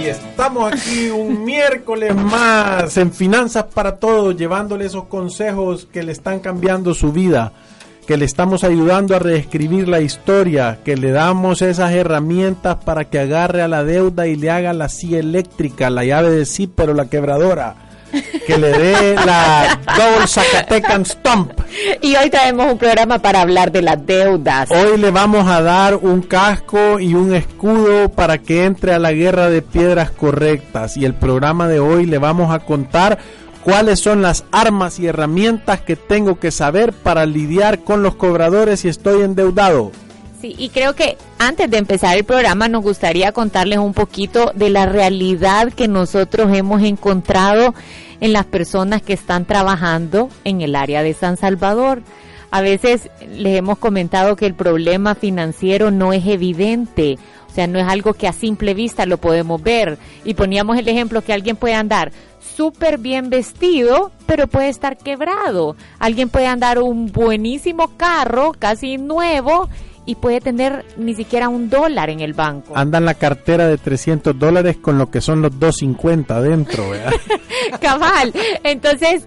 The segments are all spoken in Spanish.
Y estamos aquí un miércoles más en Finanzas para Todos, llevándole esos consejos que le están cambiando su vida, que le estamos ayudando a reescribir la historia, que le damos esas herramientas para que agarre a la deuda y le haga la silla eléctrica, la llave de sí, pero la quebradora que le dé la Double Zacatecan Stomp. Y hoy traemos un programa para hablar de las deudas. Hoy le vamos a dar un casco y un escudo para que entre a la guerra de piedras correctas. Y el programa de hoy le vamos a contar cuáles son las armas y herramientas que tengo que saber para lidiar con los cobradores si estoy endeudado. Sí, y creo que antes de empezar el programa nos gustaría contarles un poquito de la realidad que nosotros hemos encontrado en las personas que están trabajando en el área de San Salvador. A veces les hemos comentado que el problema financiero no es evidente, o sea, no es algo que a simple vista lo podemos ver. Y poníamos el ejemplo que alguien puede andar súper bien vestido, pero puede estar quebrado. Alguien puede andar un buenísimo carro, casi nuevo, y puede tener ni siquiera un dólar en el banco. Anda en la cartera de 300 dólares con lo que son los 250 adentro, ¿verdad? Cabal. Entonces,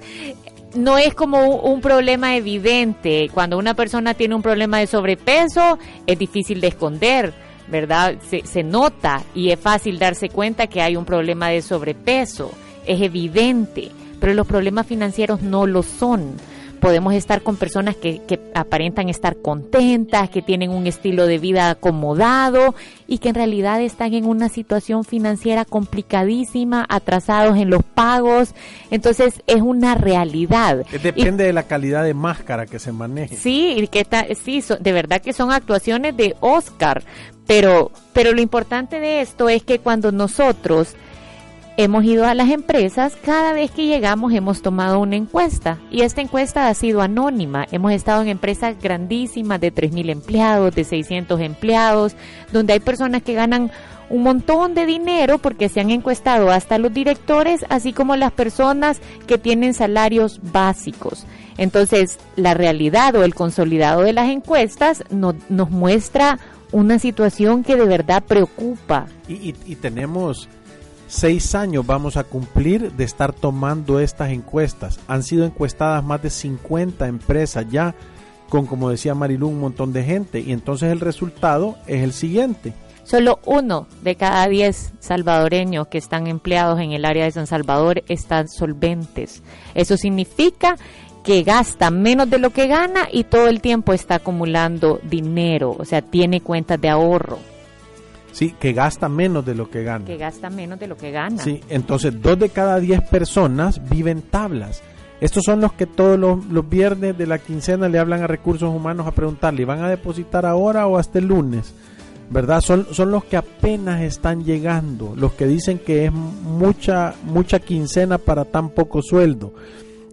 no es como un, problema evidente. Cuando una persona tiene un problema de sobrepeso, es difícil de esconder, ¿verdad? Se, se nota y es fácil darse cuenta que hay un problema de sobrepeso. Es evidente. Pero los problemas financieros no lo son podemos estar con personas que, que, aparentan estar contentas, que tienen un estilo de vida acomodado y que en realidad están en una situación financiera complicadísima, atrasados en los pagos. Entonces es una realidad. Depende de la calidad de máscara que se maneje. Sí, que sí, de verdad que son actuaciones de Oscar. Pero, pero lo importante de esto es que cuando nosotros hemos ido a las empresas, cada vez que llegamos hemos tomado una encuesta y esta encuesta ha sido anónima. Hemos estado en empresas grandísimas de 3.000 empleados, de 600 empleados, donde hay personas que ganan un montón de dinero porque se han encuestado hasta los directores, así como las personas que tienen salarios básicos. Entonces, la realidad o el consolidado de las encuestas nos muestra una situación que de verdad preocupa. Y, y tenemos seis años vamos a cumplir de estar tomando estas encuestas. Han sido encuestadas más de 50 empresas ya, con como decía Marilu, un montón de gente. Y entonces el resultado es el siguiente. Solo uno de cada diez salvadoreños que están empleados en el área de San Salvador están solventes. Eso significa que gasta menos de lo que gana y todo el tiempo está acumulando dinero, o sea, tiene cuentas de ahorro. Sí, que gasta menos de lo que gana. Que gasta menos de lo que gana. Sí, entonces dos de cada diez personas viven tablas. Estos son los que todos los, los, viernes de la quincena le hablan a recursos humanos a preguntarle, ¿van a depositar ahora o hasta el lunes? ¿Verdad? Son, son los que apenas están llegando, los que dicen que es mucha, mucha quincena para tan poco sueldo.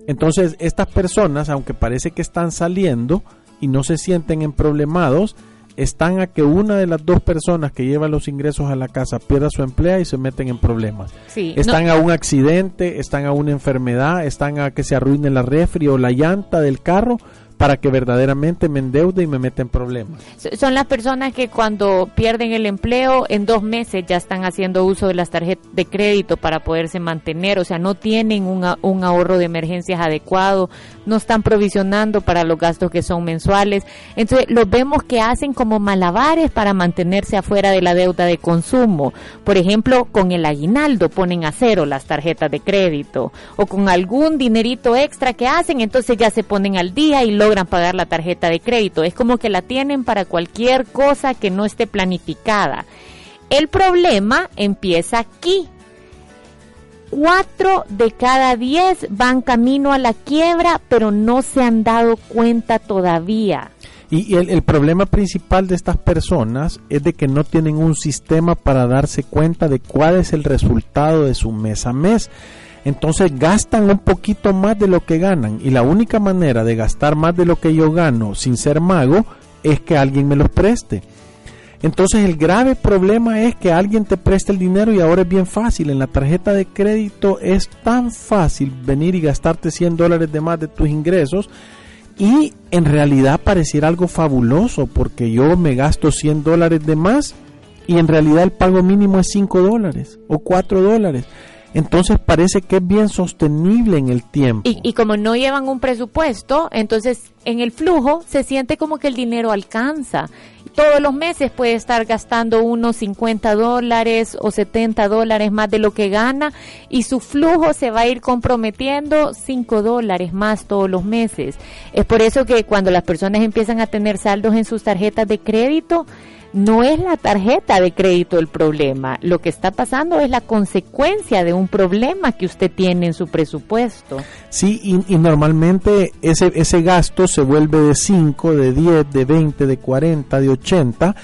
Entonces, estas personas, aunque parece que están saliendo y no se sienten en problemados, están a que una de las dos personas que lleva los ingresos a la casa pierda su empleo y se meten en problemas. están a un accidente, están a una enfermedad, están a que se arruine la refri o la llanta del carro para que verdaderamente me endeude y me meta en problemas. Son las personas que cuando pierden el empleo en dos meses ya están haciendo uso de las tarjetas de crédito para poderse mantener, o sea, no tienen un, un ahorro de emergencias adecuado, no están provisionando para los gastos que son mensuales. Entonces, los vemos que hacen como malabares para mantenerse afuera de la deuda de consumo. Por ejemplo, con el aguinaldo ponen a cero las tarjetas de crédito o con algún dinerito extra que hacen, entonces ya se ponen al día y logran pagar la tarjeta de crédito. Es como que la tienen para cualquier cosa que no esté planificada. El problema empieza aquí. Cuatro de cada diez van camino a la quiebra, pero no se han dado cuenta todavía. Y el, el, problema principal de estas personas es de que no tienen un sistema para darse cuenta de cuál es el resultado de su mes a mes. Entonces gastan un poquito más de lo que ganan. Y la única manera de gastar más de lo que yo gano sin ser mago es que alguien me los preste. Entonces el grave problema es que alguien te preste el dinero y ahora es bien fácil. En la tarjeta de crédito es tan fácil venir y gastarte 100 dólares de más de tus ingresos y en realidad pareciera algo fabuloso porque yo me gasto 100 dólares de más y en realidad el pago mínimo es 5 dólares o 4 dólares. Entonces parece que es bien sostenible en el tiempo. Y, y, como no llevan un presupuesto, entonces en el flujo se siente como que el dinero alcanza. Todos los meses puede estar gastando unos 50 dólares o 70 dólares más de lo que gana y su flujo se va a ir comprometiendo 5 dólares más todos los meses. Es por eso que cuando las personas empiezan a tener saldos en sus tarjetas de crédito, no es la tarjeta de crédito el problema, lo que está pasando es la consecuencia de un problema que usted tiene en su presupuesto. Sí, y, normalmente ese, ese gasto se vuelve de 5, de 10, de 20, de 40, de 80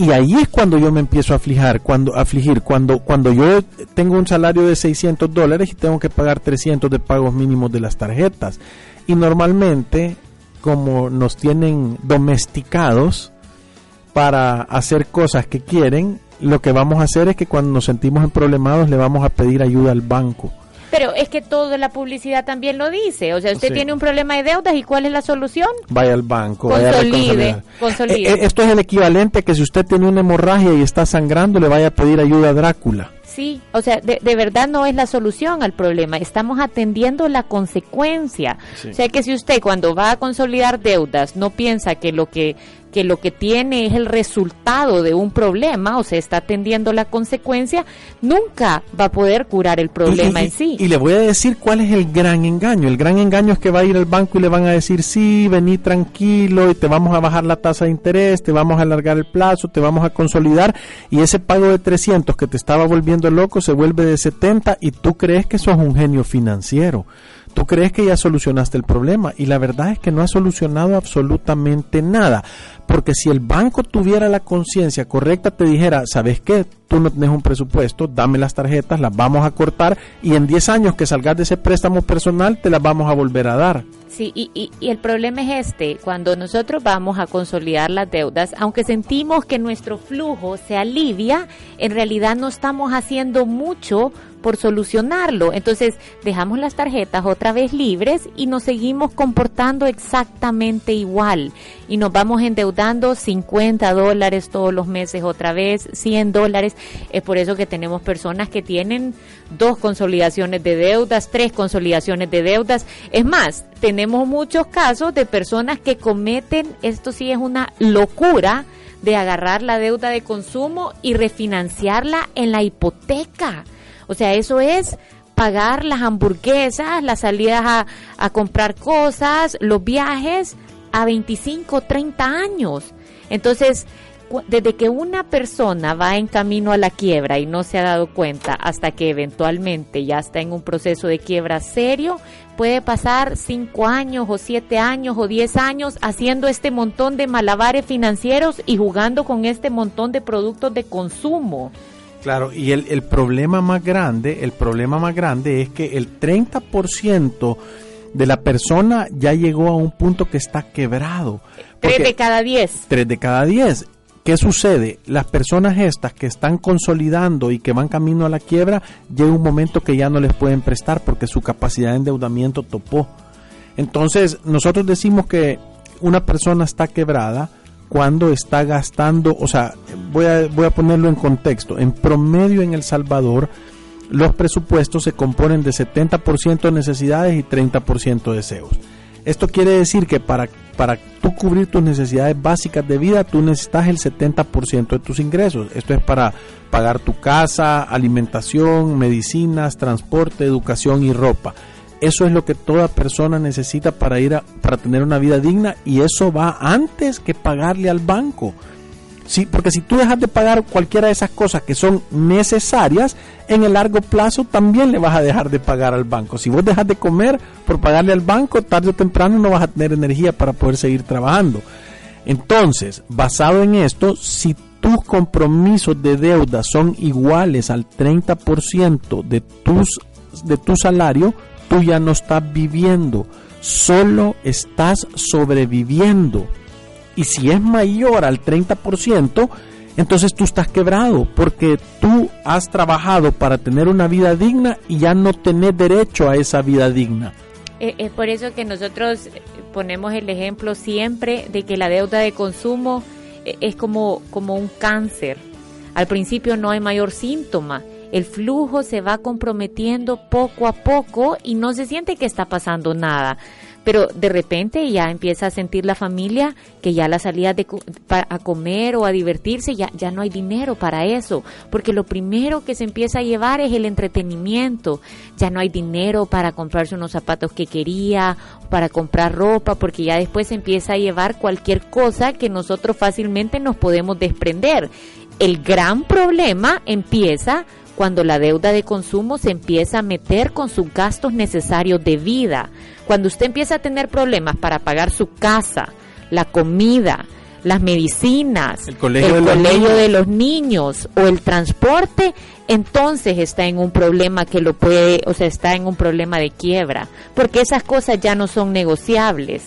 y ahí es cuando yo me empiezo a afligir, cuando, afligir, cuando, cuando yo tengo un salario de 600 dólares y tengo que pagar 300 de pagos mínimos de las tarjetas. Y normalmente, como nos tienen domesticados, para hacer cosas que quieren, lo que vamos a hacer es que cuando nos sentimos en problemados le vamos a pedir ayuda al banco. Pero es que toda la publicidad también lo dice. O sea, usted sí. tiene un problema de deudas y ¿cuál es la solución? Vaya al banco. Consolide. Vaya consolide. Eh, eh, esto es el equivalente que si usted tiene una hemorragia y está sangrando, le vaya a pedir ayuda a Drácula. Sí, o sea, de, de, verdad no es la solución al problema, estamos atendiendo la consecuencia. Sí. O sea que si usted cuando va a consolidar deudas no piensa que lo que que lo que tiene es el resultado de un problema o se está atendiendo la consecuencia, nunca va a poder curar el problema y, y, en sí. Y le voy a decir cuál es el gran engaño. El gran engaño es que va a ir al banco y le van a decir, sí, vení tranquilo y te vamos a bajar la tasa de interés, te vamos a alargar el plazo, te vamos a consolidar y ese pago de 300 que te estaba volviendo loco se vuelve de 70 y tú crees que sos un genio financiero. Tú crees que ya solucionaste el problema y la verdad es que no ha solucionado absolutamente nada. Porque si el banco tuviera la conciencia correcta, te dijera, ¿sabes qué? Tú no tienes un presupuesto, dame las tarjetas, las vamos a cortar y en 10 años que salgas de ese préstamo personal, te las vamos a volver a dar. Sí, y, y, y, el problema es este, cuando nosotros vamos a consolidar las deudas, aunque sentimos que nuestro flujo se alivia, en realidad no estamos haciendo mucho por solucionarlo. Entonces dejamos las tarjetas otra vez libres y nos seguimos comportando exactamente igual. Y nos vamos endeudando 50 dólares todos los meses otra vez, 100 dólares. Es por eso que tenemos personas que tienen dos consolidaciones de deudas, tres consolidaciones de deudas. Es más, tenemos muchos casos de personas que cometen, esto sí es una locura, de agarrar la deuda de consumo y refinanciarla en la hipoteca. O sea, eso es pagar las hamburguesas, las salidas a, comprar cosas, los viajes a 25, 30 años. Entonces, desde que una persona va en camino a la quiebra y no se ha dado cuenta hasta que eventualmente ya está en un proceso de quiebra serio, puede pasar 5 años o 7 años o 10 años haciendo este montón de malabares financieros y jugando con este montón de productos de consumo. Claro, y el, el, problema más grande, el problema más grande es que el 30% de la persona ya llegó a un punto que está quebrado. Tres de cada diez. Tres de cada diez. ¿Qué sucede? Las personas estas que están consolidando y que van camino a la quiebra, llega un momento que ya no les pueden prestar porque su capacidad de endeudamiento topó. Entonces, nosotros decimos que una persona está quebrada cuando está gastando, o sea, voy a, voy a ponerlo en contexto, en promedio en El Salvador los presupuestos se componen de 70% de necesidades y 30% de deseos. Esto quiere decir que para, para tú cubrir tus necesidades básicas de vida, tú necesitas el 70% de tus ingresos. Esto es para pagar tu casa, alimentación, medicinas, transporte, educación y ropa. Eso es lo que toda persona necesita para ir a, para tener una vida digna y eso va antes que pagarle al banco. Sí, porque si tú dejas de pagar cualquiera de esas cosas que son necesarias, en el largo plazo también le vas a dejar de pagar al banco. Si vos dejas de comer por pagarle al banco, tarde o temprano no vas a tener energía para poder seguir trabajando. Entonces, basado en esto, si tus compromisos de deuda son iguales al 30% de, tus, de tu salario, tú ya no estás viviendo, solo estás sobreviviendo. Y si es mayor al 30%, entonces tú estás quebrado porque tú has trabajado para tener una vida digna y ya no tenés derecho a esa vida digna. Eh, es por eso que nosotros ponemos el ejemplo siempre de que la deuda de consumo eh, es como, como un cáncer. Al principio no hay mayor síntoma. El flujo se va comprometiendo poco a poco y no se siente que está pasando nada. Pero de repente ya empieza a sentir la familia que ya la salida de, a comer o a divertirse ya, ya no hay dinero para eso, porque lo primero que se empieza a llevar es el entretenimiento, ya no hay dinero para comprarse unos zapatos que quería, para comprar ropa, porque ya después se empieza a llevar cualquier cosa que nosotros fácilmente nos podemos desprender. El gran problema empieza cuando la deuda de consumo se empieza a meter con sus gastos necesarios de vida. Cuando usted empieza a tener problemas para pagar su casa, la comida, las medicinas, el colegio, de, los niños o el transporte, entonces está en un problema que lo puede, o sea, está en un problema de quiebra, porque esas cosas ya no son negociables.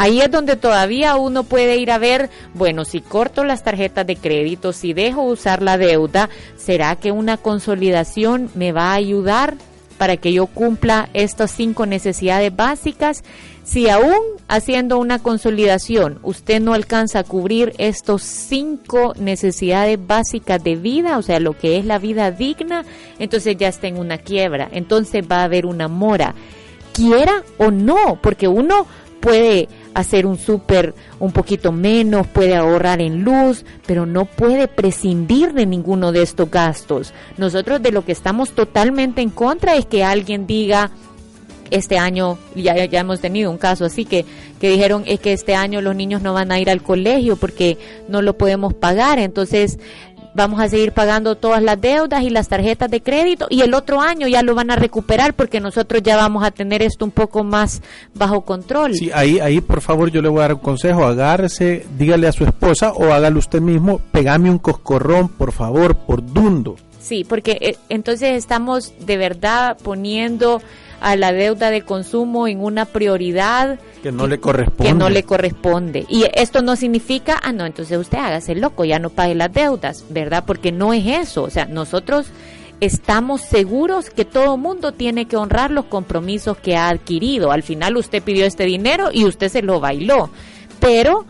Ahí es donde todavía uno puede ir a ver, bueno, si corto las tarjetas de crédito, si dejo usar la deuda, ¿será que una consolidación me va a ayudar para que yo cumpla estas cinco necesidades básicas? Si aún haciendo una consolidación usted no alcanza a cubrir estos cinco necesidades básicas de vida, o sea, lo que es la vida digna, entonces ya está en una quiebra, entonces va a haber una mora, quiera o no, porque uno puede hacer un súper un poquito menos, puede ahorrar en luz, pero no puede prescindir de ninguno de estos gastos. Nosotros de lo que estamos totalmente en contra es que alguien diga, este año ya, ya hemos tenido un caso así que, que dijeron es que este año los niños no van a ir al colegio porque no lo podemos pagar. Entonces vamos a seguir pagando todas las deudas y las tarjetas de crédito y el otro año ya lo van a recuperar porque nosotros ya vamos a tener esto un poco más bajo control. Sí, ahí, ahí por favor yo le voy a dar un consejo, agárrese, dígale a su esposa o hágalo usted mismo, pegame un coscorrón por favor, por dundo. Sí, porque eh, entonces estamos de verdad poniendo a la deuda de consumo en una prioridad que no le corresponde. Que no le corresponde. Y esto no significa, ah, no, entonces usted hágase loco, ya no pague las deudas, ¿verdad? Porque no es eso. O sea, nosotros estamos seguros que todo mundo tiene que honrar los compromisos que ha adquirido. Al final usted pidió este dinero y usted se lo bailó. Pero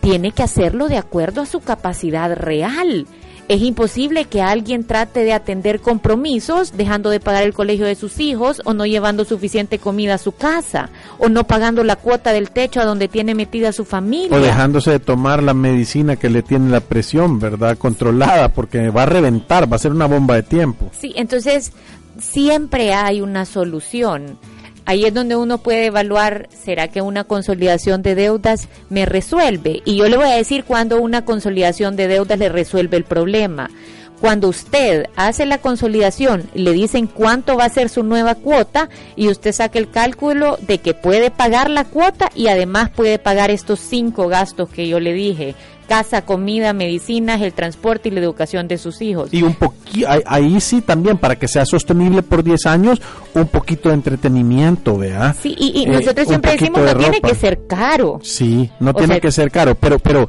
tiene que hacerlo de acuerdo a su capacidad real es imposible que alguien trate de atender compromisos dejando de pagar el colegio de sus hijos o no llevando suficiente comida a su casa o no pagando la cuota del techo a donde tiene metida su familia. O dejándose de tomar la medicina que le tiene la presión, ¿verdad? Controlada porque va a reventar, va a ser una bomba de tiempo. Sí, entonces siempre hay una solución ahí es donde uno puede evaluar, ¿será que una consolidación de deudas me resuelve? Y yo le voy a decir cuando una consolidación de deudas le resuelve el problema. Cuando usted hace la consolidación, le dicen cuánto va a ser su nueva cuota y usted saca el cálculo de que puede pagar la cuota y además puede pagar estos cinco gastos que yo le dije, casa, comida, medicinas, el transporte y la educación de sus hijos. Y un poquito, ahí sí también, para que sea sostenible por 10 años, un poquito de entretenimiento, ¿vea? Sí, y, eh, nosotros siempre decimos, no tiene que ser caro. Sí, no tiene que ser caro, pero, pero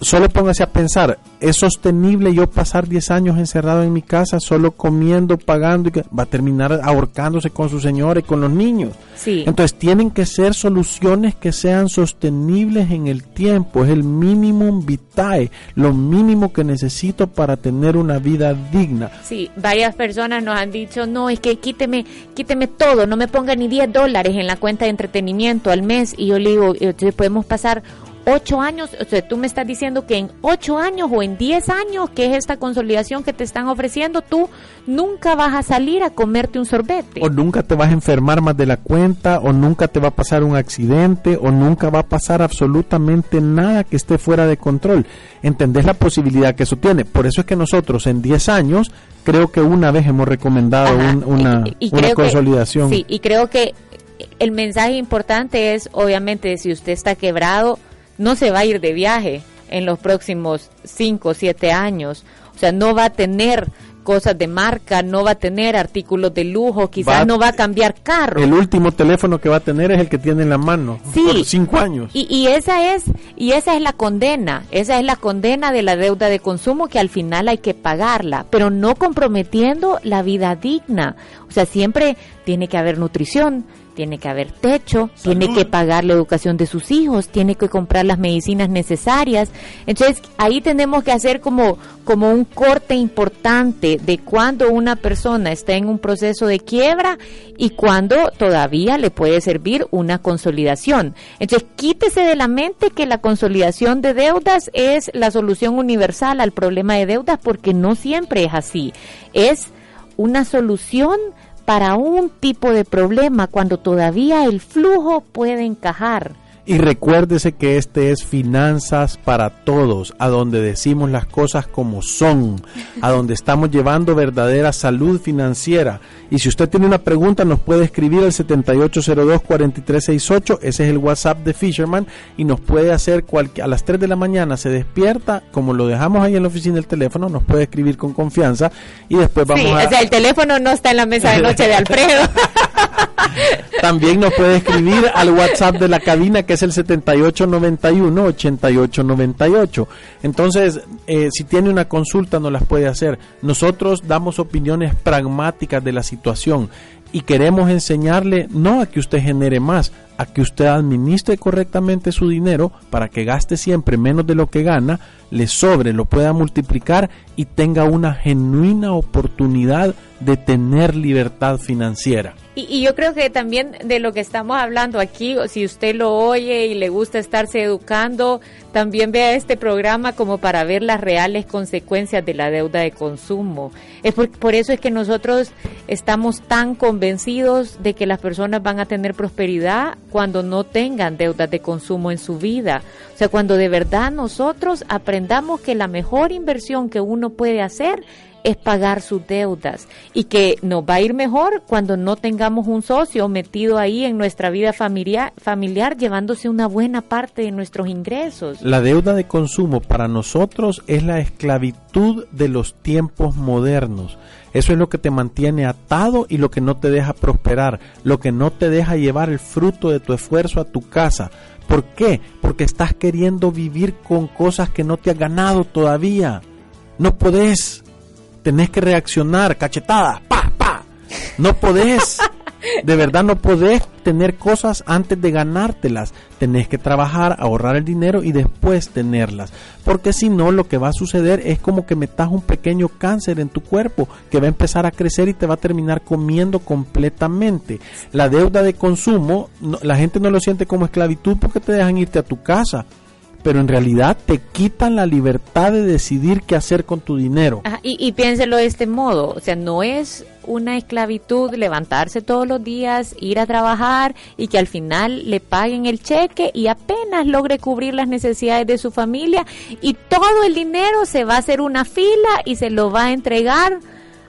solo póngase a pensar, ¿es sostenible yo pasar 10 años encerrado en mi casa solo comiendo, pagando y que va a terminar ahorcándose con su señora y con los niños? Sí. Entonces tienen que ser soluciones que sean sostenibles en el tiempo, es el minimum vitae, lo mínimo que necesito para tener una vida digna. Sí, varias personas nos han dicho, no, es que quíteme, quíteme todo, no me ponga ni 10 dólares en la cuenta de entretenimiento al mes y yo le digo, podemos pasar ocho años, o sea, tú me estás diciendo que en ocho años o en diez años, que es esta consolidación que te están ofreciendo, tú nunca vas a salir a comerte un sorbete. O nunca te vas a enfermar más de la cuenta, o nunca te va a pasar un accidente, o nunca va a pasar absolutamente nada que esté fuera de control. ¿Entendés la posibilidad que eso tiene? Por eso es que nosotros en diez años, creo que una vez hemos recomendado una, consolidación. sí, y creo que el mensaje importante es, obviamente, si usted está quebrado, no se va a ir de viaje en los próximos 5 o 7 años. O sea, no va a tener cosas de marca, no va a tener artículos de lujo, quizás no va a cambiar carro. El último teléfono que va a tener es el que tiene en la mano sí, por cinco años. Y, y, esa es y esa es la condena, esa es la condena de la deuda de consumo que al final hay que pagarla, pero no comprometiendo la vida digna. O sea, siempre tiene que haber nutrición, tiene que haber techo, tiene que pagar la educación de sus hijos, tiene que comprar las medicinas necesarias. Entonces, ahí tenemos que hacer como, como un corte importante de cuando una persona está en un proceso de quiebra y cuando todavía le puede servir una consolidación. Entonces, quítese de la mente que la consolidación de deudas es la solución universal al problema de deudas porque no siempre es así. Es una solución para un tipo de problema cuando todavía el flujo puede encajar. Y recuérdese que este es Finanzas para Todos, a donde decimos las cosas como son, a donde estamos llevando verdadera salud financiera. Y si usted tiene una pregunta, nos puede escribir al 7802-4368, ese es el WhatsApp de Fisherman, y nos puede hacer a las 3 de la mañana, se despierta, como lo dejamos ahí en la oficina del teléfono, nos puede escribir con confianza y después vamos a... o sea, el teléfono no está en la mesa de noche de Alfredo. También nos puede escribir al WhatsApp de la cabina que es el 7891-8898. Entonces, eh, si tiene una consulta, nos las puede hacer. Nosotros damos opiniones pragmáticas de la situación y queremos enseñarle no a que usted genere más, a que usted administre correctamente su dinero para que gaste siempre menos de lo que gana, le sobre, lo pueda multiplicar y tenga una genuina oportunidad de tener libertad financiera. Y, yo creo que también de lo que estamos hablando aquí, si usted lo oye y le gusta estarse educando, también vea este programa como para ver las reales consecuencias de la deuda de consumo. Es por, por eso es que nosotros estamos tan convencidos de que las personas van a tener prosperidad cuando no tengan deudas de consumo en su vida. O sea, cuando de verdad nosotros aprendamos que la mejor inversión que uno puede hacer es pagar sus deudas y que nos va a ir mejor cuando no tengamos un socio metido ahí en nuestra vida familiar, familiar llevándose una buena parte de nuestros ingresos. La deuda de consumo para nosotros es la esclavitud de los tiempos modernos. Eso es lo que te mantiene atado y lo que no te deja prosperar, lo que no te deja llevar el fruto de tu esfuerzo a tu casa. ¿Por qué? Porque estás queriendo vivir con cosas que no te has ganado todavía. No podés tenés que reaccionar, cachetadas, pa, pa. No podés, de verdad no podés tener cosas antes de ganártelas. Tenés que trabajar, ahorrar el dinero y después tenerlas. Porque si no, lo que va a suceder es como que metas un pequeño cáncer en tu cuerpo que va a empezar a crecer y te va a terminar comiendo completamente. La deuda de consumo, la gente no lo siente como esclavitud porque te dejan irte a tu casa pero en realidad te quitan la libertad de decidir qué hacer con tu dinero. y, y piénselo de este modo, o sea, no es una esclavitud levantarse todos los días, ir a trabajar y que al final le paguen el cheque y apenas logre cubrir las necesidades de su familia y todo el dinero se va a hacer una fila y se lo va a entregar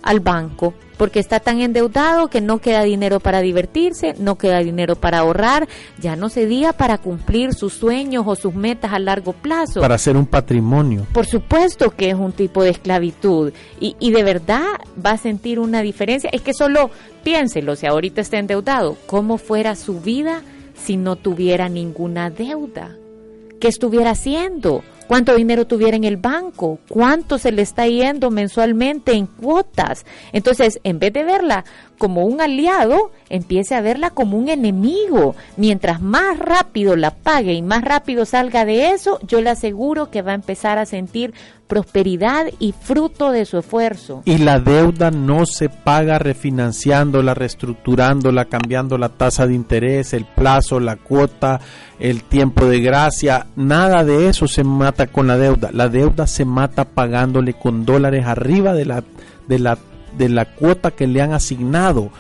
al banco porque está tan endeudado que no queda dinero para divertirse, no queda dinero para ahorrar, ya no se diga para cumplir sus sueños o sus metas a largo plazo. Para hacer un patrimonio. Por supuesto que es un tipo de esclavitud y, y de verdad va a sentir una diferencia. Es que solo piénselo, si ahorita está endeudado, ¿cómo fuera su vida si no tuviera ninguna deuda? ¿Qué estuviera haciendo? Cuánto dinero tuviera en el banco, cuánto se le está yendo mensualmente en cuotas. Entonces, en vez de verla como un aliado, empiece a verla como un enemigo. Mientras más rápido la pague y más rápido salga de eso, yo le aseguro que va a empezar a sentir prosperidad y fruto de su esfuerzo. Y la deuda no se paga refinanciándola, reestructurándola, cambiando la tasa de interés, el plazo, la cuota, el tiempo de gracia. Nada de eso se mata con la deuda. La deuda se mata pagándole con dólares arriba de la, de la, de la cuota que le han asignado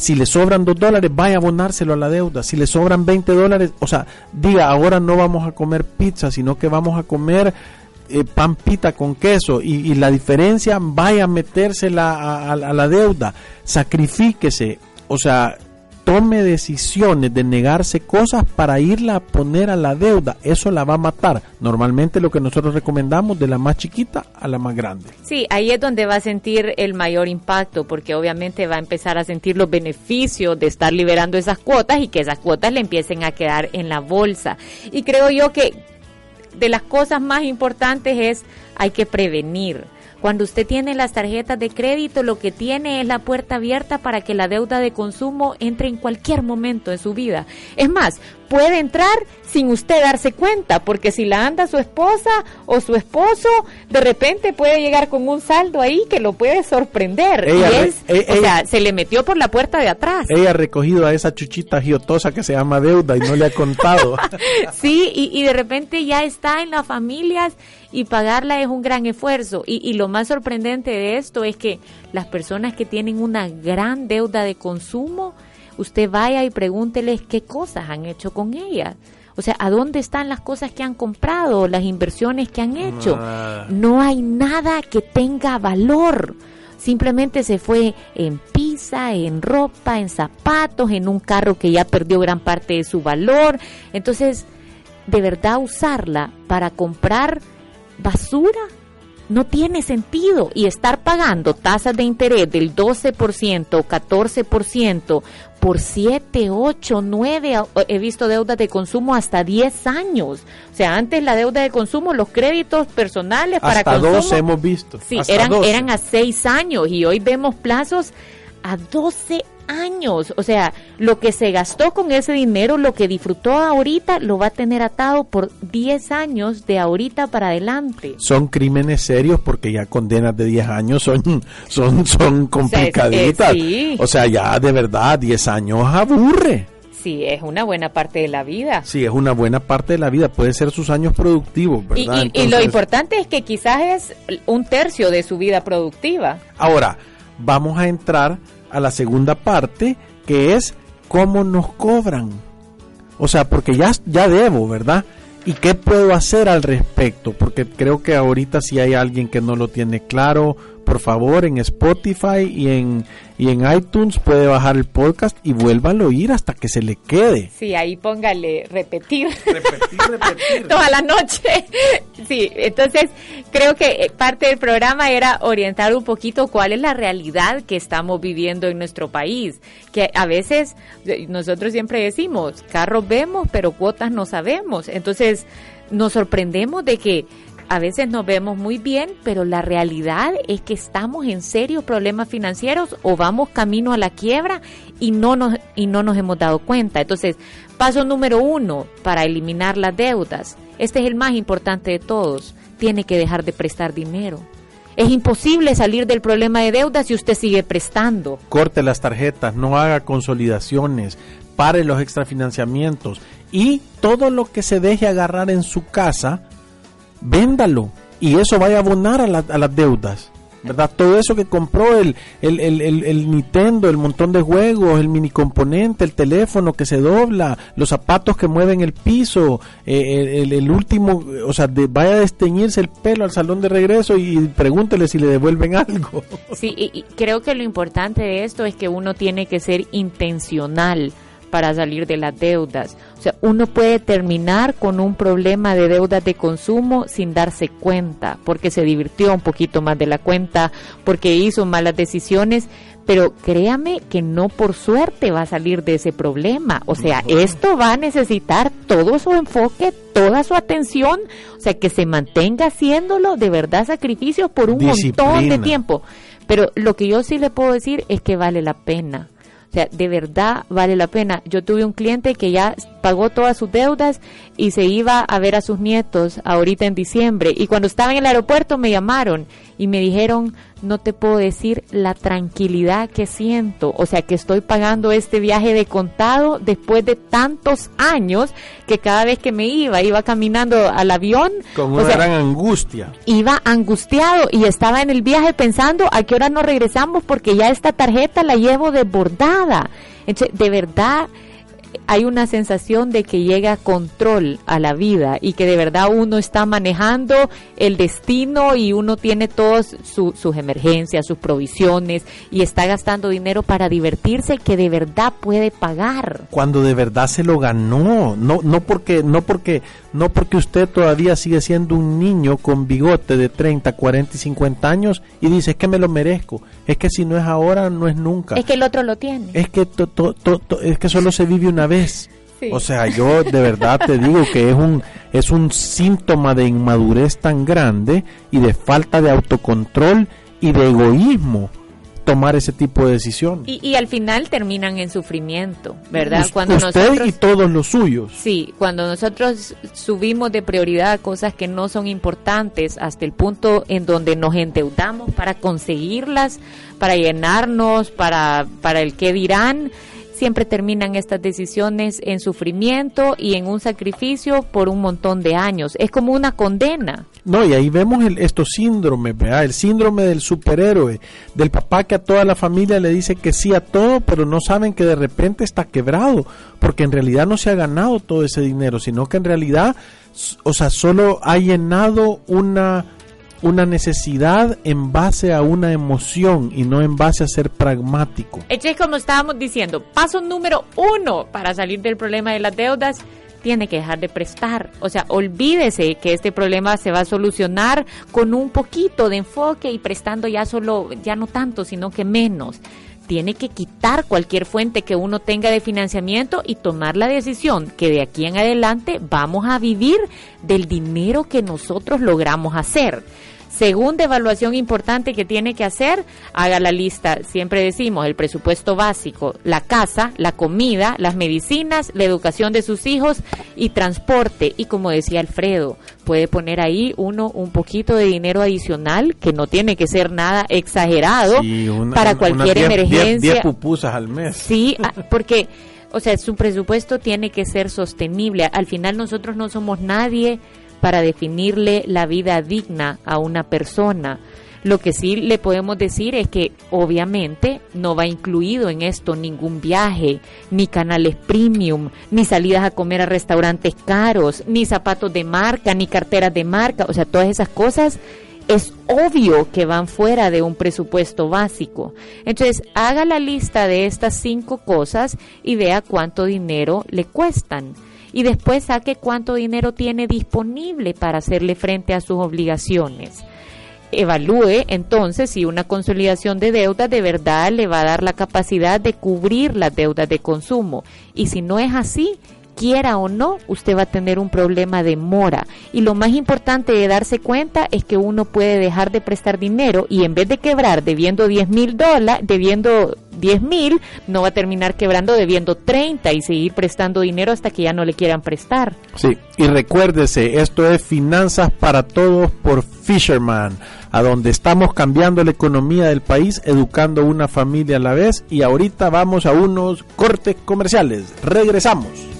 si le sobran dos dólares, vaya a abonárselo a la deuda. Si le sobran 20 dólares, o sea, diga, ahora no vamos a comer pizza, sino que vamos a comer eh, pan pita con queso. Y, la diferencia, vaya a metérsela a la deuda. Sacrifíquese. O sea, tome decisiones de negarse cosas para irla a poner a la deuda, eso la va a matar. Normalmente lo que nosotros recomendamos de la más chiquita a la más grande. Sí, ahí es donde va a sentir el mayor impacto, porque obviamente va a empezar a sentir los beneficios de estar liberando esas cuotas y que esas cuotas le empiecen a quedar en la bolsa. Y creo yo que de las cosas más importantes es hay que prevenir cuando usted tiene las tarjetas de crédito, lo que tiene es la puerta abierta para que la deuda de consumo entre en cualquier momento de su vida. Es más, puede entrar sin usted darse cuenta, porque si la anda su esposa o su esposo, de repente puede llegar con un saldo ahí que lo puede sorprender. Eh, o sea, se le metió por la puerta de atrás. Ella ha recogido a esa chuchita giotosa que se llama deuda y no le ha contado. sí, y, y de repente ya está en las familias y pagarla es un gran esfuerzo. Y, y, lo más sorprendente de esto es que las personas que tienen una gran deuda de consumo, usted vaya y pregúnteles qué cosas han hecho con ellas. O sea, ¿a dónde están las cosas que han comprado, las inversiones que han hecho? No hay nada que tenga valor. Simplemente se fue en pizza, en ropa, en zapatos, en un carro que ya perdió gran parte de su valor. Entonces, de verdad usarla para comprar basura no tiene sentido y estar pagando tasas de interés del 12% o 14% por 7, 8, 9, he visto deudas de consumo hasta 10 años. O sea, antes la deuda de consumo, los créditos personales para hasta consumo. 12 hemos visto. Sí, eran, eran a 6 años y hoy vemos plazos a 12 años. O sea, lo que se gastó con ese dinero, lo que disfrutó ahorita, lo va a tener atado por 10 años de ahorita para adelante. Son crímenes serios porque ya condenas de 10 años son, son, son complicaditas. O sea, ya de verdad 10 años aburre. Sí, es una buena parte de la vida. Sí, es una buena parte de la vida. Puede ser sus años productivos, ¿verdad? y lo importante es que quizás es un tercio de su vida productiva. Ahora, vamos a entrar a la segunda parte, que es cómo nos cobran. O sea, porque ya, ya debo, ¿verdad? ¿Y qué puedo hacer al respecto? Porque creo que ahorita si hay alguien que no lo tiene claro, por favor, en Spotify y en, y en iTunes puede bajar el podcast y vuélvalo a oír hasta que se le quede. Sí, ahí póngale repetir. Repetir, repetir. Toda la noche. Sí, entonces creo que parte del programa era orientar un poquito cuál es la realidad que estamos viviendo en nuestro país. Que a veces nosotros siempre decimos, carros vemos, pero cuotas no sabemos. Entonces nos sorprendemos de que a veces nos vemos muy bien, pero la realidad es que estamos en serios problemas financieros o vamos camino a la quiebra y no nos, y no nos hemos dado cuenta. Entonces, paso número uno para eliminar las deudas. Este es el más importante de todos. Tiene que dejar de prestar dinero. Es imposible salir del problema de deudas si usted sigue prestando. Corte las tarjetas, no haga consolidaciones, pare los extrafinanciamientos y todo lo que se deje agarrar en su casa, véndalo y eso vaya a abonar a, las deudas. ¿verdad? Todo eso que compró el, el, el, el, Nintendo, el montón de juegos, el mini componente, el teléfono que se dobla, los zapatos que mueven el piso, eh, el, último, o sea, vaya a desteñirse el pelo al salón de regreso y pregúntele si le devuelven algo. Sí, y creo que lo importante de esto es que uno tiene que ser intencional para salir de las deudas. O sea, uno puede terminar con un problema de deudas de consumo sin darse cuenta, porque se divirtió un poquito más de la cuenta, porque hizo malas decisiones, pero créame que no por suerte va a salir de ese problema. O sea, esto va a necesitar todo su enfoque, toda su atención, o sea, que se mantenga haciéndolo de verdad sacrificio por un montón de tiempo. Pero lo que yo sí le puedo decir es que vale la pena. O sea, de verdad vale la pena. Yo tuve un cliente que ya pagó todas sus deudas y se iba a ver a sus nietos ahorita en diciembre. Y cuando estaba en el aeropuerto me llamaron y me dijeron, no te puedo decir la tranquilidad que siento. O sea, que estoy pagando este viaje de contado después de tantos años que cada vez que me iba, iba caminando al avión. Con una gran angustia. Iba angustiado y estaba en el viaje pensando a qué hora nos regresamos porque ya esta tarjeta la llevo desbordada. Entonces, de verdad hay una sensación de que llega control a la vida y que de verdad uno está manejando el destino y uno tiene todas sus emergencias, sus provisiones y está gastando dinero para divertirse que de verdad puede pagar. Cuando de verdad se lo ganó, no no porque no porque no porque usted todavía sigue siendo un niño con bigote de 30, 40 y 50 años y dice, es que me lo merezco. Es que si no es ahora, no es nunca. Es que el otro lo tiene. Es que, es que solo se vive una vez. O sea, yo de verdad te digo que es un, es un síntoma de inmadurez tan grande y de falta de autocontrol y de egoísmo tomar ese tipo de decisión. Y, al final terminan en sufrimiento, ¿verdad? cuando usted y todos los suyos. Sí, cuando nosotros subimos de prioridad cosas que no son importantes hasta el punto en donde nos endeudamos para conseguirlas, para llenarnos, para, para el que dirán, siempre terminan estas decisiones en sufrimiento y en un sacrificio por un montón de años. Es como una condena. No, y ahí vemos el, estos síndromes, ¿verdad? El síndrome del superhéroe, del papá que a toda la familia le dice que sí a todo, pero no saben que de repente está quebrado, porque en realidad no se ha ganado todo ese dinero, sino que en realidad, o sea, solo ha llenado una una necesidad en base a una emoción y no en base a ser pragmático. Es como estábamos diciendo, paso número uno para salir del problema de las deudas, tiene que dejar de prestar. O sea, olvídese que este problema se va a solucionar con un poquito de enfoque y prestando ya solo, ya no tanto, sino que menos tiene que quitar cualquier fuente que uno tenga de financiamiento y tomar la decisión que de aquí en adelante vamos a vivir del dinero que nosotros logramos hacer. Segunda evaluación importante que tiene que hacer, haga la lista, siempre decimos, el presupuesto básico, la casa, la comida, las medicinas, la educación de sus hijos y transporte. Y como decía Alfredo, puede poner ahí uno un poquito de dinero adicional, que no tiene que ser nada exagerado, para cualquier emergencia. 10 pupusas al mes. Sí, ah, porque... O sea, su presupuesto tiene que ser sostenible. Al final nosotros no somos nadie para definirle la vida digna a una persona. Lo que sí le podemos decir es que obviamente no va incluido en esto ningún viaje, ni canales premium, ni salidas a comer a restaurantes caros, ni zapatos de marca, ni carteras de marca, o sea, todas esas cosas es obvio que van fuera de un presupuesto básico. Entonces, haga la lista de estas cinco cosas y vea cuánto dinero le cuestan y después saque cuánto dinero tiene disponible para hacerle frente a sus obligaciones. Evalúe entonces si una consolidación de deuda de verdad le va a dar la capacidad de cubrir las deudas de consumo y si no es así, quiera o no, usted va a tener un problema de mora. Y lo más importante de darse cuenta es que uno puede dejar de prestar dinero y en vez de quebrar debiendo 10 mil dólares, debiendo 10 mil, no va a terminar quebrando debiendo 30 y seguir prestando dinero hasta que ya no le quieran prestar. Sí, y recuérdese, esto es Finanzas para Todos por Fisherman, a donde estamos cambiando la economía del país, educando una familia a la vez y ahorita vamos a unos cortes comerciales. Regresamos.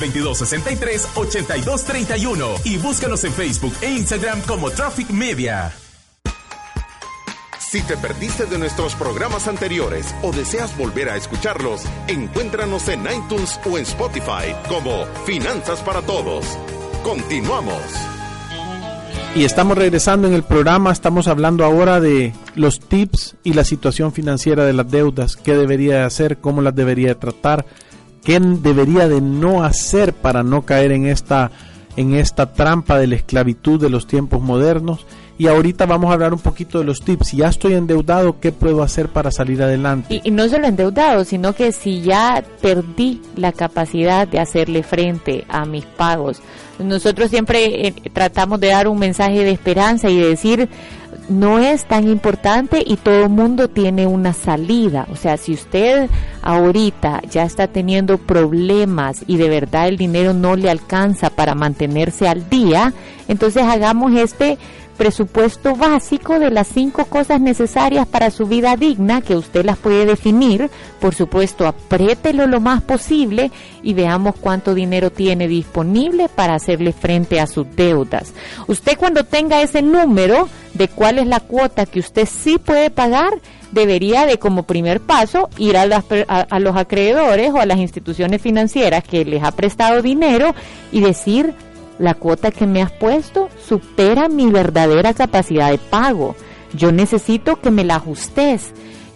2263-8231 y búscanos en Facebook e Instagram como Traffic Media. Si te perdiste de nuestros programas anteriores o deseas volver a escucharlos, encuéntranos en iTunes o en Spotify como Finanzas para Todos. Continuamos. Y estamos regresando en el programa, estamos hablando ahora de los tips y la situación financiera de las deudas, qué debería hacer, cómo las debería tratar qué debería de no hacer para no caer en esta en esta trampa de la esclavitud de los tiempos modernos y ahorita vamos a hablar un poquito de los tips. Si ya estoy endeudado, ¿qué puedo hacer para salir adelante? Y, no solo endeudado, sino que si ya perdí la capacidad de hacerle frente a mis pagos. Nosotros siempre eh, tratamos de dar un mensaje de esperanza y de decir, no es tan importante y todo el mundo tiene una salida. O sea, si usted ahorita ya está teniendo problemas y de verdad el dinero no le alcanza para mantenerse al día, entonces hagamos este presupuesto básico de las cinco cosas necesarias para su vida digna, que usted las puede definir. Por supuesto, apriételo lo más posible y veamos cuánto dinero tiene disponible para hacerle frente a sus deudas. Usted cuando tenga ese número de cuál es la cuota que usted sí puede pagar, debería de como primer paso ir a, a, los acreedores o a las instituciones financieras que les ha prestado dinero y decir, la cuota que me has puesto supera mi verdadera capacidad de pago. Yo necesito que me la ajustes.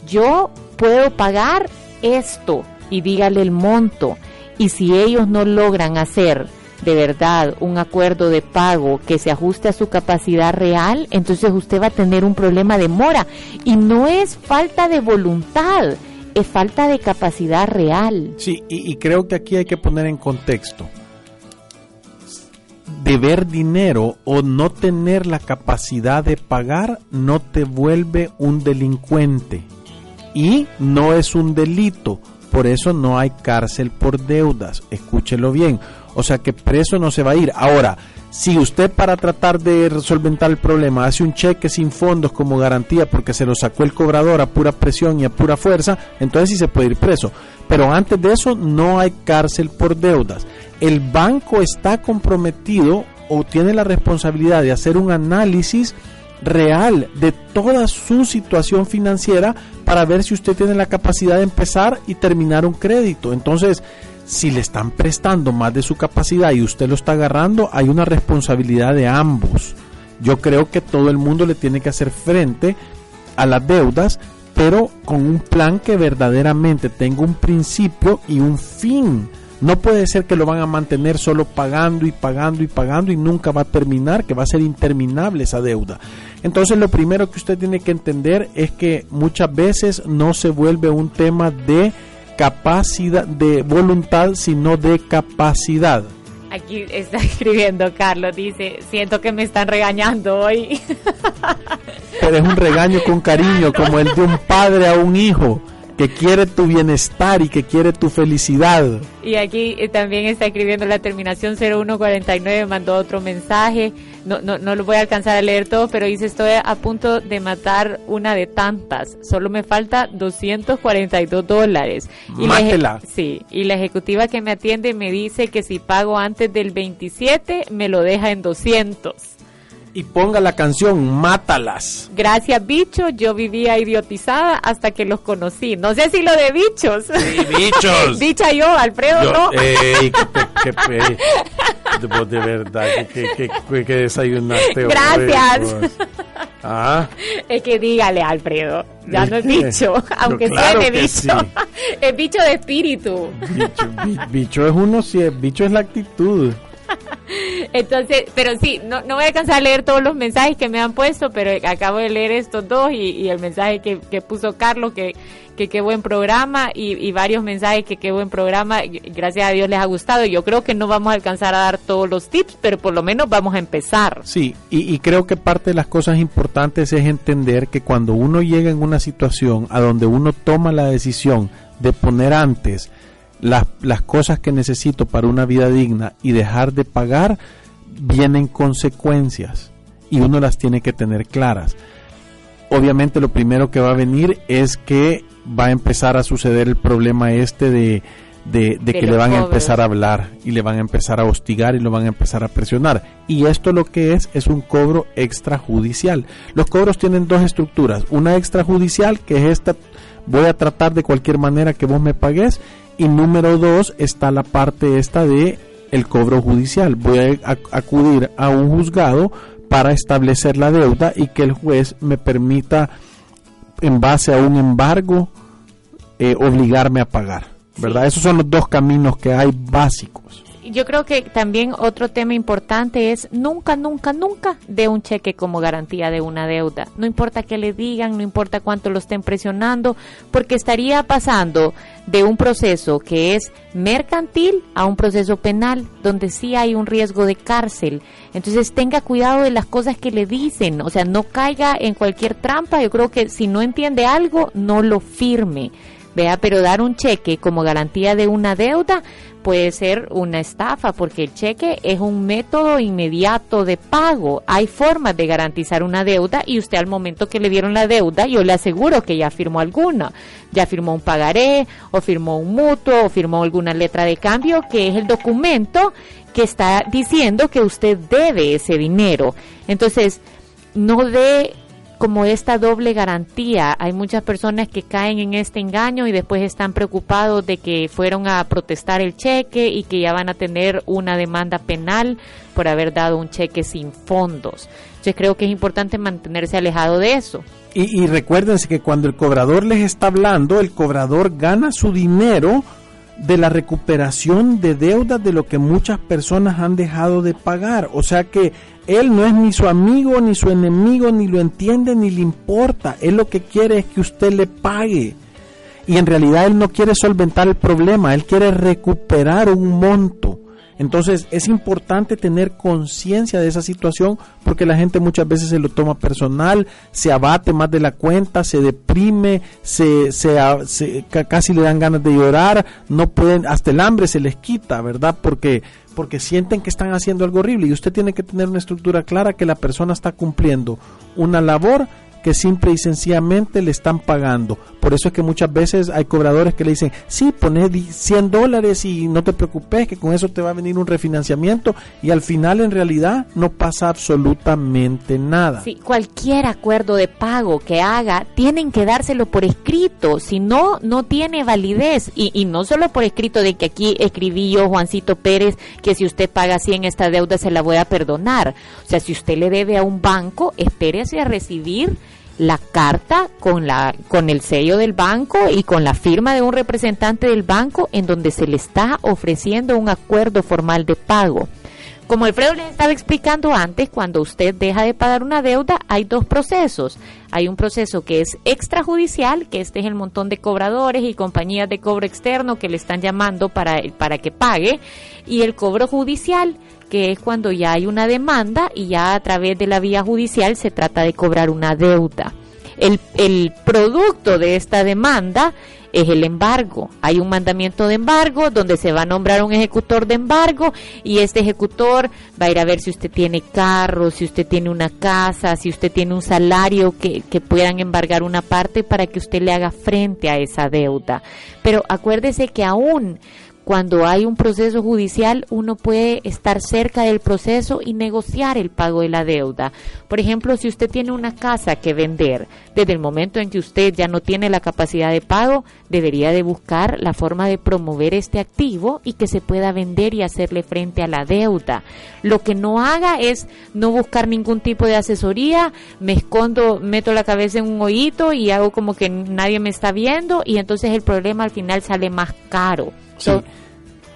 Yo puedo pagar esto y dígale el monto. Y si ellos no logran hacer de verdad un acuerdo de pago que se ajuste a su capacidad real, entonces usted va a tener un problema de mora. Y no es falta de voluntad, es falta de capacidad real. Sí, y, y creo que aquí hay que poner en contexto deber dinero o no tener la capacidad de pagar no te vuelve un delincuente y no es un delito. Por eso no hay cárcel por deudas. Escúchelo bien. O sea que preso no se va a ir. Ahora, si usted para tratar de resolventar el problema hace un cheque sin fondos como garantía porque se lo sacó el cobrador a pura presión y a pura fuerza, entonces sí se puede ir preso. Pero antes de eso no hay cárcel por deudas el banco está comprometido o tiene la responsabilidad de hacer un análisis real de toda su situación financiera para ver si usted tiene la capacidad de empezar y terminar un crédito. Entonces, si le están prestando más de su capacidad y usted lo está agarrando, hay una responsabilidad de ambos. Yo creo que todo el mundo le tiene que hacer frente a las deudas, pero con un plan que verdaderamente tenga un principio y un fin no puede ser que lo van a mantener solo pagando y pagando y pagando y nunca va a terminar, que va a ser interminable esa deuda. Entonces lo primero que usted tiene que entender es que muchas veces no se vuelve un tema de capacidad, de voluntad, sino de capacidad. Aquí está escribiendo Carlos, dice, siento que me están regañando hoy. Pero es un regaño con cariño, como el de un padre a un hijo que quiere tu bienestar y que quiere tu felicidad. Y aquí eh, también está escribiendo la terminación 0149, mandó otro mensaje. No, no, no lo voy a alcanzar a leer todo, pero dice: Estoy a punto de matar una de tantas. Solo me falta 242 dólares. Y Mátela. sí, y la ejecutiva que me atiende me dice que si pago antes del 27, me lo deja en 200 y ponga la canción Mátalas. Gracias, bicho. Yo vivía idiotizada hasta que los conocí. No sé si lo de bichos. Sí, bichos. Dicha yo, Alfredo, no. Ey, qué, de verdad, que, que, que desayunaste. Gracias. Ah. Es que dígale, Alfredo. Ya no es bicho, aunque sea de bicho. Es bicho de espíritu. Bicho, bicho es uno, sí, bicho es la actitud. Entonces, pero sí, no, no voy a alcanzar a leer todos los mensajes que me han puesto, pero acabo de leer estos dos y, el mensaje que, que puso Carlos, que que qué buen programa y, varios mensajes que qué buen programa. Gracias a Dios les ha gustado. Yo creo que no vamos a alcanzar a dar todos los tips, pero por lo menos vamos a empezar. Sí, y, creo que parte de las cosas importantes es entender que cuando uno llega en una situación a donde uno toma la decisión de poner antes las, las cosas que necesito para una vida digna y dejar de pagar, vienen consecuencias y uno las tiene que tener claras obviamente lo primero que va a venir es que va a empezar a suceder el problema este de, de, que le van a empezar a hablar y le van a empezar a hostigar y lo van a empezar a presionar. Y esto lo que es es un cobro extrajudicial. Los cobros tienen dos estructuras. Una extrajudicial, que es esta, voy a tratar de cualquier manera que vos me pagues. Y número dos está la parte esta de el cobro judicial. Voy a acudir a un juzgado para establecer la deuda y que el juez me permita en base a un embargo eh, obligarme a pagar, ¿verdad? Esos son los dos caminos que hay básicos yo creo que también otro tema importante es nunca, nunca, nunca de un cheque como garantía de una deuda. No importa que le digan, no importa cuánto lo estén presionando, porque estaría pasando de un proceso que es mercantil a un proceso penal, donde sí hay un riesgo de cárcel. Entonces tenga cuidado de las cosas que le dicen, o sea, no caiga en cualquier trampa. Yo creo que si no entiende algo, no lo firme. Vea, pero dar un cheque como garantía de una deuda puede ser una estafa porque el cheque es un método inmediato de pago. Hay formas de garantizar una deuda y usted al momento que le dieron la deuda, yo le aseguro que ya firmó alguna. Ya firmó un pagaré o firmó un mutuo o firmó alguna letra de cambio que es el documento que está diciendo que usted debe ese dinero. Entonces, no dé como esta doble garantía. Hay muchas personas que caen en este engaño y después están preocupados de que fueron a protestar el cheque y que ya van a tener una demanda penal por haber dado un cheque sin fondos. Yo creo que es importante mantenerse alejado de eso. Y, y recuérdense que cuando el cobrador les está hablando, el cobrador gana su dinero de la recuperación de deudas de lo que muchas personas han dejado de pagar. O sea que él no es ni su amigo ni su enemigo, ni lo entiende ni le importa. Él lo que quiere es que usted le pague. Y en realidad él no quiere solventar el problema, él quiere recuperar un monto. Entonces es importante tener conciencia de esa situación porque la gente muchas veces se lo toma personal, se abate más de la cuenta, se deprime, se, se, casi le dan ganas de llorar, no pueden, hasta el hambre se les quita, ¿verdad? Porque porque sienten que están haciendo algo horrible y usted tiene que tener una estructura clara que la persona está cumpliendo una labor que simple y sencillamente le están pagando. Por eso es que muchas veces hay cobradores que le dicen, sí, pones 100 dólares y no te preocupes, que con eso te va a venir un refinanciamiento y al final en realidad no pasa absolutamente nada. Sí, cualquier acuerdo de pago que haga, tienen que dárselo por escrito, si no, no tiene validez. Y, y no solo por escrito de que aquí escribí yo, Juancito Pérez, que si usted paga 100 esta deuda se la voy a perdonar. O sea, si usted le debe a un banco, espérese a recibir la carta con la con el sello del banco y con la firma de un representante del banco en donde se le está ofreciendo un acuerdo formal de pago. Como Alfredo les estaba explicando antes, cuando usted deja de pagar una deuda, hay dos procesos. Hay un proceso que es extrajudicial, que este es el montón de cobradores y compañías de cobro externo que le están llamando para, para que pague, y el cobro judicial, que es cuando ya hay una demanda y ya a través de la vía judicial se trata de cobrar una deuda. El, el producto de esta demanda es el embargo. Hay un mandamiento de embargo donde se va a nombrar un ejecutor de embargo y este ejecutor va a ir a ver si usted tiene carro, si usted tiene una casa, si usted tiene un salario que, que puedan embargar una parte para que usted le haga frente a esa deuda. Pero acuérdese que aún cuando hay un proceso judicial, uno puede estar cerca del proceso y negociar el pago de la deuda. Por ejemplo, si usted tiene una casa que vender, desde el momento en que usted ya no tiene la capacidad de pago, debería de buscar la forma de promover este activo y que se pueda vender y hacerle frente a la deuda. Lo que no haga es no buscar ningún tipo de asesoría, me escondo, meto la cabeza en un hoyito y hago como que nadie me está viendo y entonces el problema al final sale más caro.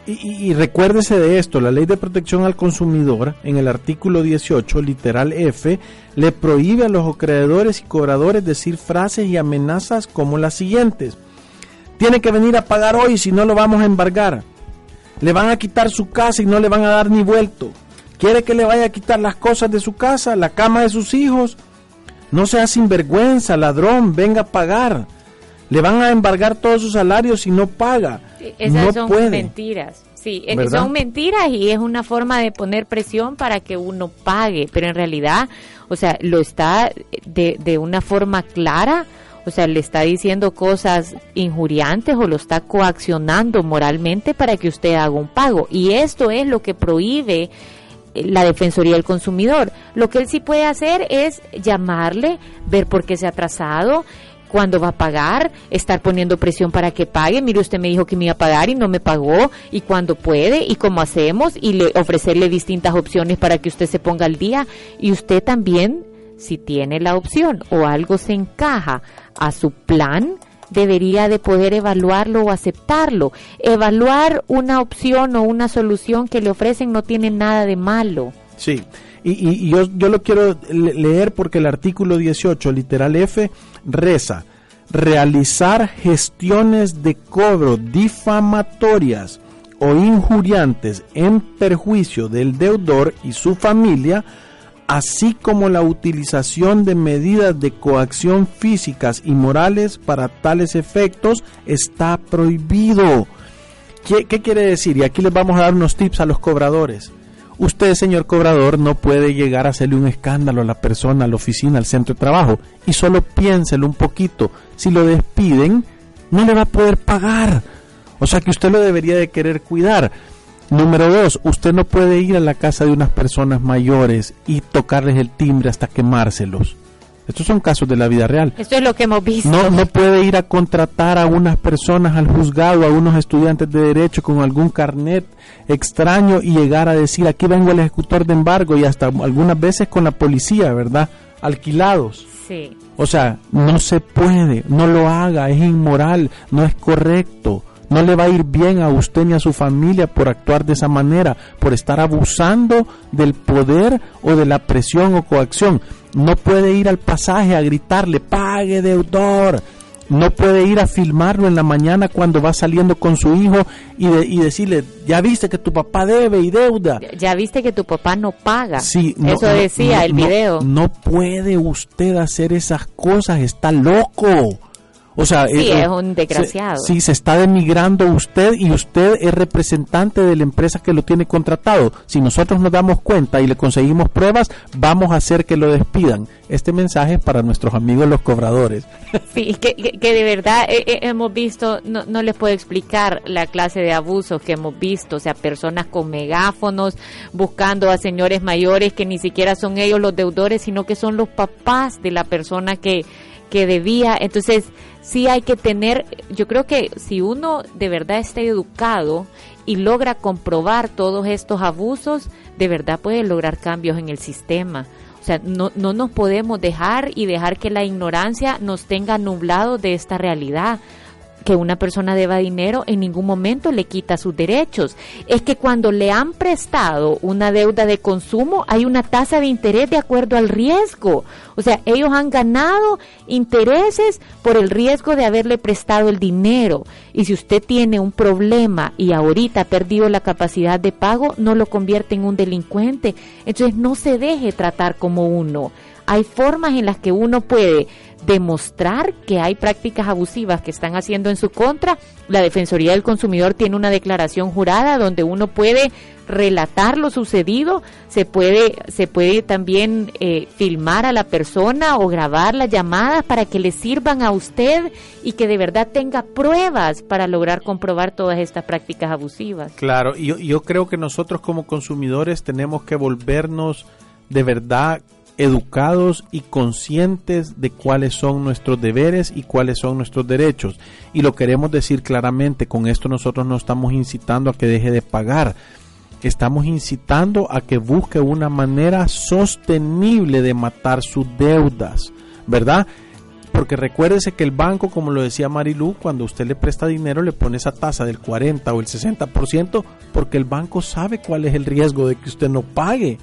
Y, y, recuérdese de esto, la ley de protección al consumidor en el artículo 18, literal F, le prohíbe a los acreedores y cobradores decir frases y amenazas como las siguientes. Tiene que venir a pagar hoy si no lo vamos a embargar. Le van a quitar su casa y no le van a dar ni vuelto. Quiere que le vaya a quitar las cosas de su casa, la cama de sus hijos. No sea sinvergüenza, ladrón, venga a pagar. Le van a embargar todos sus salarios si no paga. esas son mentiras. Sí, son mentiras y es una forma de poner presión para que uno pague, pero en realidad, o sea, lo está de, de una forma clara, o sea, le está diciendo cosas injuriantes o lo está coaccionando moralmente para que usted haga un pago. Y esto es lo que prohíbe la Defensoría del Consumidor. Lo que él sí puede hacer es llamarle, ver por qué se ha atrasado, cuándo va a pagar, estar poniendo presión para que pague. Mire, usted me dijo que me iba a pagar y no me pagó, y cuándo puede, y cómo hacemos, y le, ofrecerle distintas opciones para que usted se ponga al día. Y usted también, si tiene la opción o algo se encaja a su plan, debería de poder evaluarlo o aceptarlo. Evaluar una opción o una solución que le ofrecen no tiene nada de malo. Sí, y, yo, yo lo quiero leer porque el artículo 18, literal F, reza, realizar gestiones de cobro difamatorias o injuriantes en perjuicio del deudor y su familia, así como la utilización de medidas de coacción físicas y morales para tales efectos, está prohibido. ¿Qué, ¿Qué, quiere decir? Y aquí les vamos a dar unos tips a los cobradores. Usted, señor cobrador, no puede llegar a hacerle un escándalo a la persona, a la oficina, al centro de trabajo. Y solo piénselo un poquito. Si lo despiden, no le va a poder pagar. O sea que usted lo debería de querer cuidar. Número dos, usted no puede ir a la casa de unas personas mayores y tocarles el timbre hasta quemárselos. Estos son casos de la vida real. Esto es lo que hemos visto. No, no puede ir a contratar a unas personas al juzgado, a unos estudiantes de derecho con algún carnet extraño y llegar a decir aquí vengo el ejecutor de embargo y hasta algunas veces con la policía, ¿verdad? Alquilados. Sí. O sea, no se puede, no lo haga, es inmoral, no es correcto. No le va a ir bien a usted ni a su familia por actuar de esa manera, por estar abusando del poder o de la presión o coacción. No puede ir al pasaje a gritarle, pague deudor. No puede ir a filmarlo en la mañana cuando va saliendo con su hijo y, y decirle, ya viste que tu papá debe y deuda. Ya viste que tu papá no paga. Sí, Eso decía el video. No puede usted hacer esas cosas, está loco. O sea, sí, eh, es un desgraciado. sí, se está demigrando usted y usted es representante de la empresa que lo tiene contratado. Si nosotros nos damos cuenta y le conseguimos pruebas, vamos a hacer que lo despidan. Este mensaje es para nuestros amigos los cobradores. Sí, que, que, de verdad eh, eh, hemos visto, no, no les puedo explicar la clase de abusos que hemos visto, o sea, personas con megáfonos buscando a señores mayores que ni siquiera son ellos los deudores, sino que son los papás de la persona que, que debía. Entonces, sí hay que tener, yo creo que si uno de verdad está educado y logra comprobar todos estos abusos, de verdad puede lograr cambios en el sistema. O sea, no, no nos podemos dejar y dejar que la ignorancia nos tenga nublado de esta realidad que una persona deba dinero en ningún momento le quita sus derechos. Es que cuando le han prestado una deuda de consumo hay una tasa de interés de acuerdo al riesgo. O sea, ellos han ganado intereses por el riesgo de haberle prestado el dinero. Y si usted tiene un problema y ahorita ha perdido la capacidad de pago, no lo convierte en un delincuente. Entonces no se deje tratar como uno. Hay formas en las que uno puede demostrar que hay prácticas abusivas que están haciendo en su contra, la Defensoría del Consumidor tiene una declaración jurada donde uno puede relatar lo sucedido, se puede, se puede también eh, filmar a la persona o grabar las llamadas para que le sirvan a usted y que de verdad tenga pruebas para lograr comprobar todas estas prácticas abusivas. Claro, yo, yo creo que nosotros como consumidores tenemos que volvernos de verdad educados y conscientes de cuáles son nuestros deberes y cuáles son nuestros derechos. Y lo queremos decir claramente, con esto nosotros no estamos incitando a que deje de pagar, estamos incitando a que busque una manera sostenible de matar sus deudas, ¿verdad? Porque recuérdese que el banco, como lo decía Marilu, cuando usted le presta dinero le pone esa tasa del 40 o el 60% porque el banco sabe cuál es el riesgo de que usted no pague.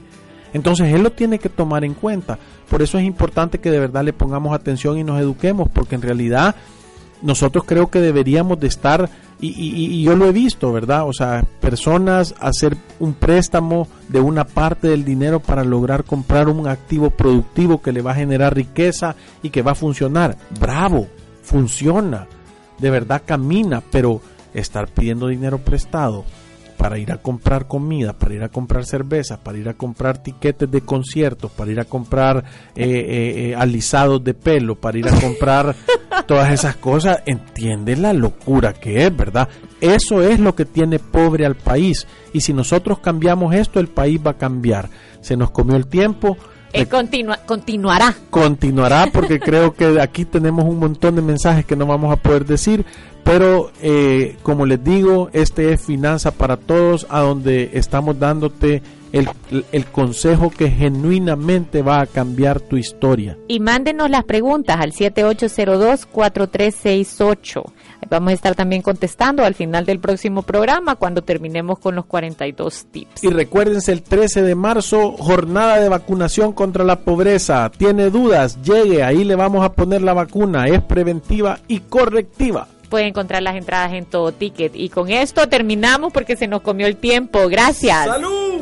Entonces él lo tiene que tomar en cuenta. Por eso es importante que de verdad le pongamos atención y nos eduquemos, porque en realidad nosotros creo que deberíamos de estar, y, yo lo he visto, ¿verdad? O sea, personas hacer un préstamo de una parte del dinero para lograr comprar un activo productivo que le va a generar riqueza y que va a funcionar. Bravo, funciona, de verdad camina, pero estar pidiendo dinero prestado para ir a comprar comida, para ir a comprar cerveza, para ir a comprar tiquetes de conciertos, para ir a comprar eh, eh, eh, alisados de pelo, para ir a comprar todas esas cosas, entiende la locura que es, ¿verdad? Eso es lo que tiene pobre al país. Y si nosotros cambiamos esto, el país va a cambiar. Se nos comió el tiempo. Continua, continuará. Continuará porque creo que aquí tenemos un montón de mensajes que no vamos a poder decir, pero eh, como les digo, este es Finanza para Todos, a donde estamos dándote el, el, consejo que genuinamente va a cambiar tu historia. Y mándenos las preguntas al 7802-4368. Vamos a estar también contestando al final del próximo programa cuando terminemos con los 42 tips. Y recuérdense el 13 de marzo, jornada de vacunación contra la pobreza. Tiene dudas, llegue, ahí le vamos a poner la vacuna. Es preventiva y correctiva puede encontrar las entradas en todo ticket. Y con esto terminamos porque se nos comió el tiempo. Gracias. ¡Salud!